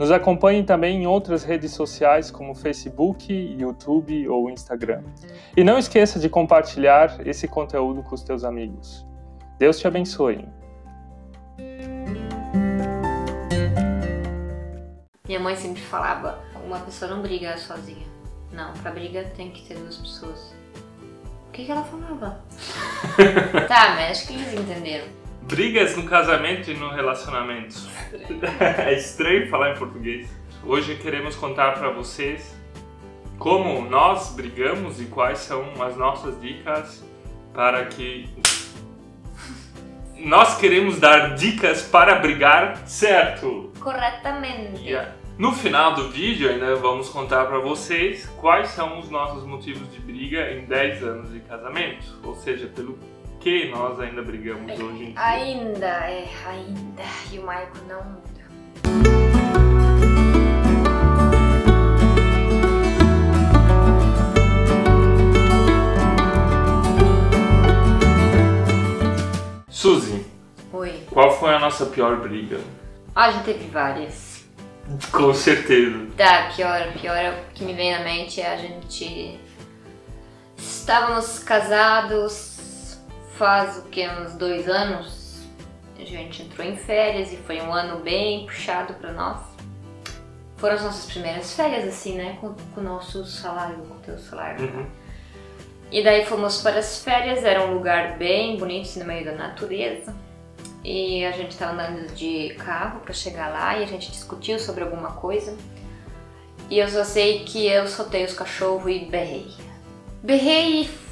Nos acompanhe também em outras redes sociais como Facebook, YouTube ou Instagram. E não esqueça de compartilhar esse conteúdo com os teus amigos. Deus te abençoe. Minha mãe sempre falava: uma pessoa não briga sozinha. Não, pra briga tem que ter duas pessoas. O que, que ela falava? tá, mas acho que eles entenderam. Brigas no casamento e no relacionamento. é estranho falar em português. Hoje queremos contar para vocês como nós brigamos e quais são as nossas dicas para que nós queremos dar dicas para brigar certo. Corretamente. Yeah. No final do vídeo ainda vamos contar para vocês quais são os nossos motivos de briga em 10 anos de casamento, ou seja, pelo que nós ainda brigamos hoje em dia. Ainda, é, ainda. E o Maico não muda. Suzy, Oi. qual foi a nossa pior briga? Ah, a gente teve várias. Com certeza. Tá, pior, pior que me vem na mente é a gente. Estávamos casados faz o que? Uns dois anos. A gente entrou em férias e foi um ano bem puxado pra nós. Foram as nossas primeiras férias, assim, né? Com, com o nosso salário, com o teu salário. Uhum. E daí fomos para as férias, era um lugar bem bonito, assim, no meio da natureza. E a gente estava andando de carro para chegar lá e a gente discutiu sobre alguma coisa. E eu só sei que eu soltei os cachorros e berrei. Berrei e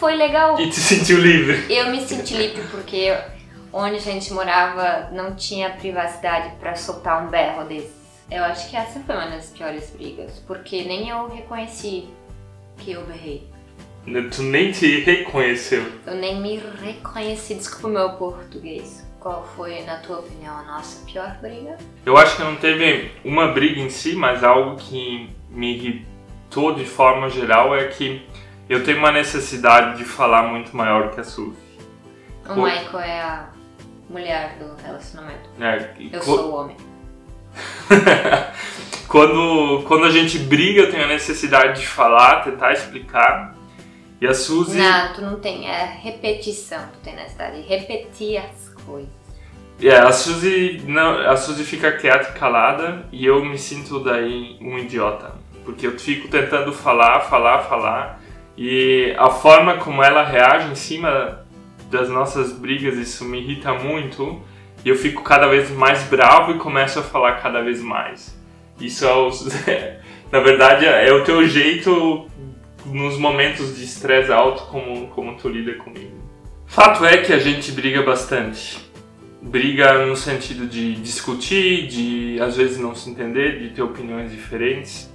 foi legal. E te sentiu livre? Eu me senti livre porque onde a gente morava não tinha privacidade para soltar um berro desses. Eu acho que essa foi uma das piores brigas, porque nem eu reconheci que eu berrei. Tu nem te reconheceu. Eu nem me reconheci, desculpa o meu português. Qual foi, na tua opinião, a nossa pior briga? Eu acho que não teve uma briga em si, mas algo que me irritou de forma geral é que eu tenho uma necessidade de falar muito maior que a Suzy. O Co- Michael é a mulher do relacionamento. É, Eu co- sou o homem. quando, quando a gente briga, eu tenho a necessidade de falar, tentar explicar. E a Suzy. Não, tu não tem, é repetição. Tu tem necessidade de repetir as coisas. É, a Suzy, não, a Suzy fica quieta e calada e eu me sinto daí um idiota. Porque eu fico tentando falar, falar, falar. E a forma como ela reage em cima das nossas brigas, isso me irrita muito. E eu fico cada vez mais bravo e começo a falar cada vez mais. Isso é o, na verdade é o teu jeito nos momentos de estresse alto como, como tu lida comigo. Fato é que a gente briga bastante. Briga no sentido de discutir, de às vezes não se entender, de ter opiniões diferentes.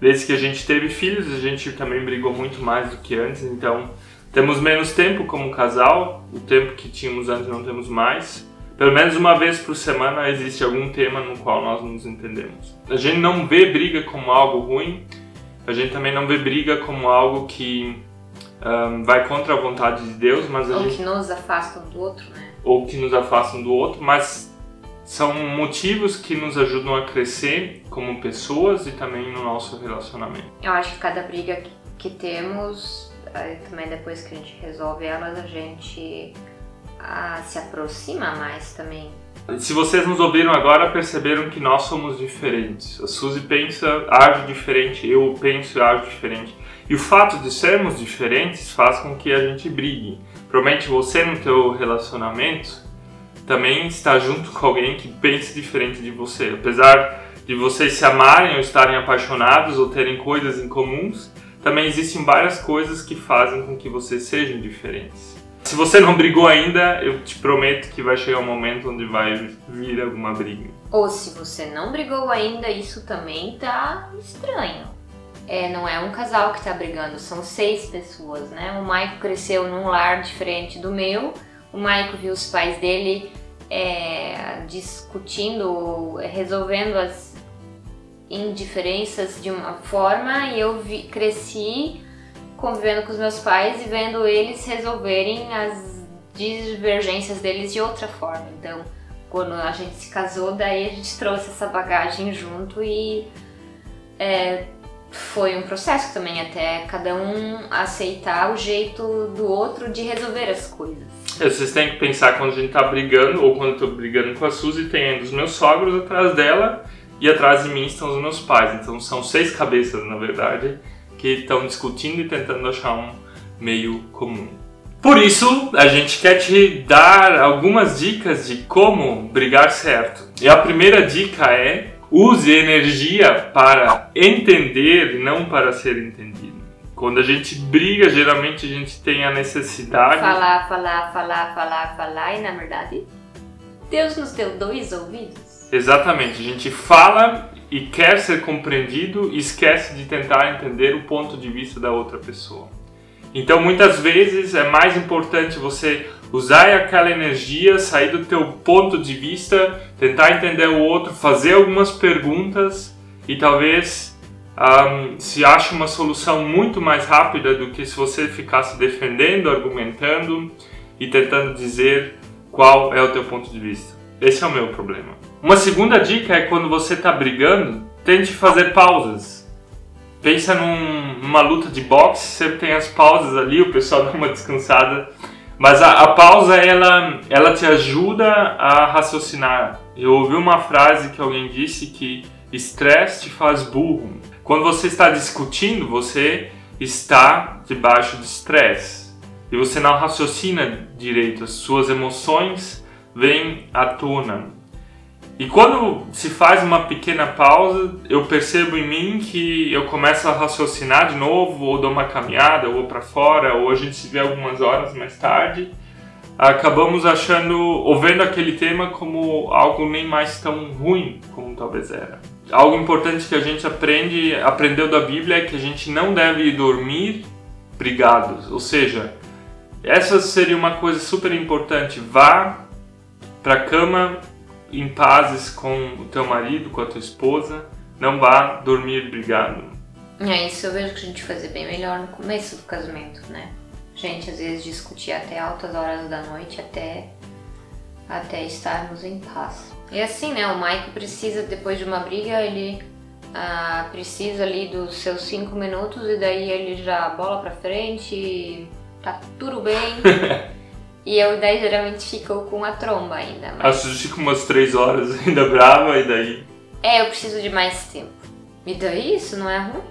Desde que a gente teve filhos, a gente também brigou muito mais do que antes, então temos menos tempo como casal, o tempo que tínhamos antes não temos mais. Pelo menos uma vez por semana existe algum tema no qual nós nos entendemos. A gente não vê briga como algo ruim, a gente também não vê briga como algo que ahn, vai contra a vontade de Deus, mas a Ou gente que nos afastam do outro, né? ou que nos afastam do outro, mas são motivos que nos ajudam a crescer como pessoas e também no nosso relacionamento. Eu acho que cada briga que- temos, aí também depois que a gente resolve elas, a gente ah, se aproxima mais também. Se vocês nos ouviram agora, perceberam que nós somos diferentes. A Suzy pensa, age diferente, eu penso e ajo diferente. E o fato de sermos diferentes faz com que a gente brigue. Provavelmente você no teu relacionamento também está junto com alguém que pense diferente de você. Apesar de vocês se amarem ou estarem apaixonados ou terem coisas em comuns, também existem várias coisas que fazem com que vocês sejam diferentes. Se você não brigou ainda, eu te prometo que vai chegar um momento onde vai vir alguma briga. Ou se você não brigou ainda, isso também tá estranho. é, não é um casal que tá brigando, são seis pessoas, né? O Maico cresceu num lar diferente do meu, o Maico viu os pais dele é, discutindo, resolvendo as indiferenças de uma forma e eu vi, cresci convivendo com os meus pais e vendo eles resolverem as divergências deles de outra forma. Então, quando a gente se casou, daí a gente trouxe essa bagagem junto e é, foi um processo também até cada um aceitar o jeito do outro de resolver as coisas. É, vocês têm que pensar quando a gente tá brigando, ou quando eu tô brigando com a Suzy, tem os meus sogros atrás dela e atrás de mim estão os meus pais. Então são seis cabeças, na verdade, que estão discutindo e tentando achar um meio comum. Por isso, a gente quer te dar algumas dicas de como brigar certo. E a primeira dica é use energia para entender não para ser entendido. Quando a gente briga, geralmente a gente tem a necessidade. Falar, falar, falar, falar, falar, e na verdade, Deus nos deu dois ouvidos. Exatamente, a gente fala e quer ser compreendido e esquece de tentar entender o ponto de vista da outra pessoa. Então, muitas vezes é mais importante você usar aquela energia, sair do teu ponto de vista, tentar entender o outro, fazer algumas perguntas e talvez um, se ache uma solução muito mais rápida do que se você ficasse defendendo, argumentando e tentando dizer qual é o teu ponto de vista. Esse é o meu problema. Uma segunda dica é quando você está brigando, tente fazer pausas pensa num, numa luta de boxe, sempre tem as pausas ali, o pessoal dá uma descansada. Mas a, a, pausa, ela, ela te ajuda a raciocinar. Eu ouvi uma frase que alguém disse que estresse te faz burro. Quando você está discutindo, você está debaixo de estresse. E você não raciocina direito, as suas emoções vêm à tona. E quando se faz uma pequena pausa, eu percebo em mim que eu começo a raciocinar de novo, ou dou uma caminhada, ou para fora, ou a gente se vê algumas horas mais tarde. Acabamos achando, ou vendo aquele tema como algo nem mais tão ruim como talvez era. Algo importante que a gente aprende, aprendeu da Bíblia é que a gente não deve dormir brigados. Ou seja, essa seria uma coisa super importante. Vá para a cama em pazes com o teu marido, com a tua esposa, não vá dormir brigado. É, isso eu vejo que a gente fazia bem melhor no começo do casamento, né? Gente às vezes discutia até altas horas da noite até, até estarmos em paz. E assim, né? O Mike precisa, depois de uma briga, ele ah, precisa ali dos seus cinco minutos e daí ele já bola pra frente, tá tudo bem. E eu daí geralmente fico com a tromba ainda. Mas... Acho que fica umas três horas ainda brava e daí. É, eu preciso de mais tempo. E daí isso não é ruim?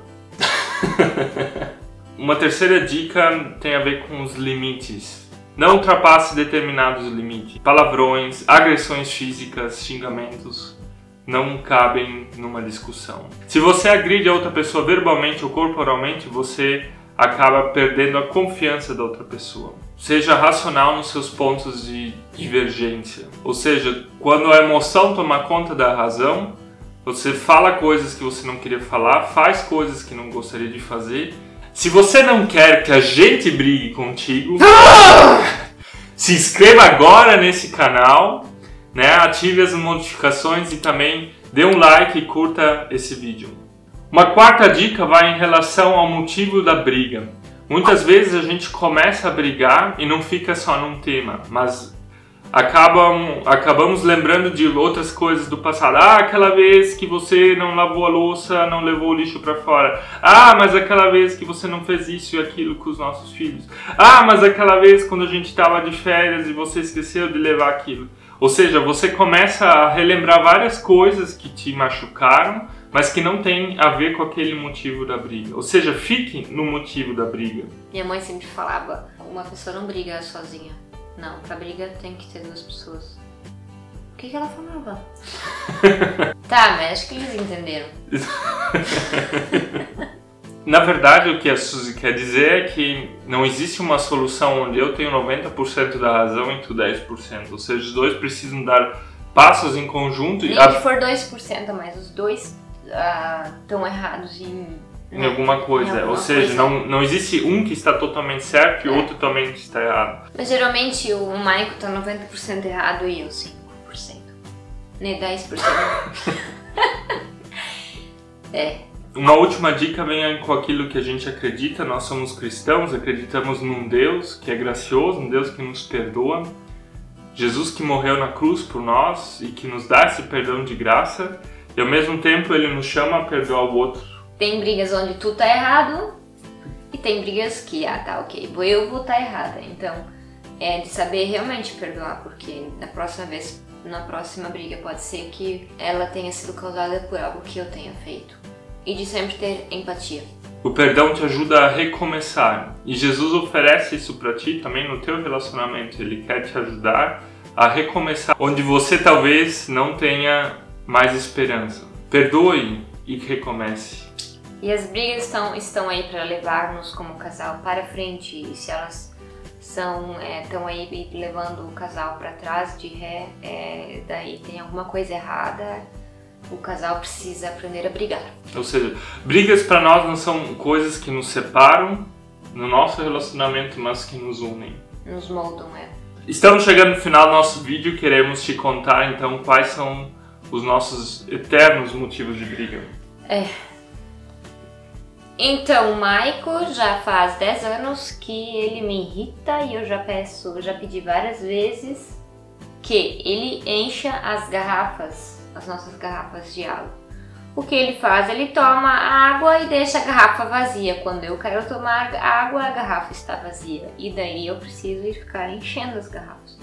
Uma terceira dica tem a ver com os limites. Não ultrapasse determinados limites. Palavrões, agressões físicas, xingamentos não cabem numa discussão. Se você agride a outra pessoa verbalmente ou corporalmente, você acaba perdendo a confiança da outra pessoa. Seja racional nos seus pontos de divergência. Ou seja, quando a emoção toma conta da razão, você fala coisas que você não queria falar, faz coisas que não gostaria de fazer. Se você não quer que a gente brigue contigo, se inscreva agora nesse canal, né? ative as notificações e também dê um like e curta esse vídeo. Uma quarta dica vai em relação ao motivo da briga. Muitas vezes a gente começa a brigar e não fica só num tema, mas acabam, acabamos lembrando de outras coisas do passado. Ah, aquela vez que você não lavou a louça, não levou o lixo para fora. Ah, mas aquela vez que você não fez isso e aquilo com os nossos filhos. Ah, mas aquela vez quando a gente estava de férias e você esqueceu de levar aquilo. Ou seja, você começa a relembrar várias coisas que te machucaram mas que não tem a ver com aquele motivo da briga. Ou seja, fique no motivo da briga. Minha mãe sempre falava: uma pessoa não briga sozinha. Não, pra briga tem que ter duas pessoas. O que, que ela falava? tá, mas acho que eles entenderam. Na verdade, o que a Suzy quer dizer é que não existe uma solução onde eu tenho 90% da razão e tu 10%. Ou seja, os dois precisam dar passos em conjunto. Nem a... que for 2% mas os dois estão uh, errados em em alguma coisa. Em alguma Ou seja, coisa. Não, não existe um que está totalmente certo e É. outro totalmente está errado. Mas geralmente o Maico tá 90% errado e eu 5%. Nem 10%. é. Uma última dica vem com aquilo que a gente acredita. Nós somos cristãos, acreditamos num Deus que é gracioso, um Deus que nos perdoa. Jesus que morreu na cruz por nós e que nos dá esse perdão de graça. E ao mesmo tempo ele nos chama a perdoar o outro. Tem brigas onde tu tá errado e tem brigas que, ah tá, ok, eu vou tá errada. Então, é de saber realmente perdoar, porque na próxima vez, na próxima briga pode ser que ela tenha sido causada por algo que eu tenha feito. E de sempre ter empatia. O perdão te ajuda a recomeçar. E Jesus oferece isso para ti também no teu relacionamento. Ele quer te ajudar a recomeçar onde você talvez não tenha mais esperança. Perdoe e recomece. E as brigas estão, estão aí para levar-nos como casal para frente. E se elas são estão aí levando o casal para trás de ré, é, daí tem alguma coisa errada. O casal precisa aprender a brigar. Ou seja, brigas para nós não são coisas que nos separam no nosso relacionamento, mas que nos unem. Nos moldam, é. Estamos chegando no final do nosso vídeo, queremos te contar então quais são os nossos eternos motivos de briga. Então, o Maico já faz 10 anos que ele me irrita e eu já peço, já pedi várias vezes que ele encha as garrafas, as nossas garrafas de água. O que ele faz? Ele toma a água e deixa a garrafa vazia. Quando eu quero tomar água, a garrafa está vazia. E daí eu preciso ir ficar enchendo as garrafas.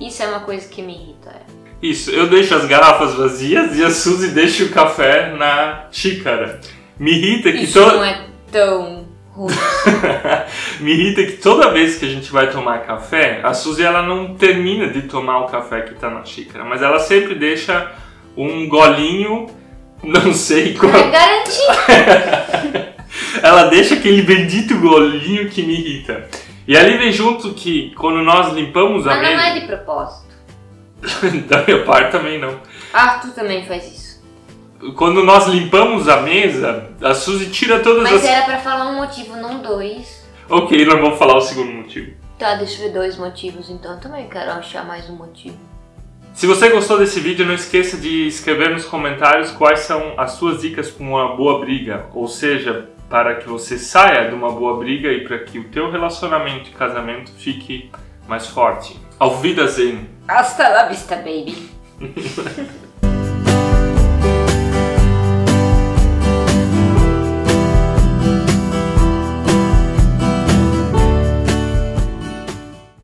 Isso é uma coisa que me irrita. É. Isso, eu deixo as garrafas vazias e a Suzy deixa o café na xícara. Me irrita que Isso to- não é tão ruim. Me irrita que toda vez que a gente vai tomar café, a Suzy ela não termina de tomar o café que tá na xícara, mas ela sempre deixa um golinho, não sei qual. É garantido. Ela deixa aquele bendito golinho que me irrita. E ali vem junto que quando nós limpamos a Mas não mesa. é de propósito. da minha parte também não. Ah, tu também faz isso. Quando nós limpamos a mesa, a Suzy tira todas Mas as. era pra falar um motivo, não dois. Ok, não vou falar o segundo motivo. Tá, deixa eu ver dois motivos, então eu também quero achar mais um motivo. Se você gostou desse vídeo, não esqueça de escrever nos comentários quais são as suas dicas para uma boa briga, ou seja, para que você saia de uma boa briga e para que o teu relacionamento e casamento fique mais forte. Auf Wiedersehen! Hasta la vista, baby.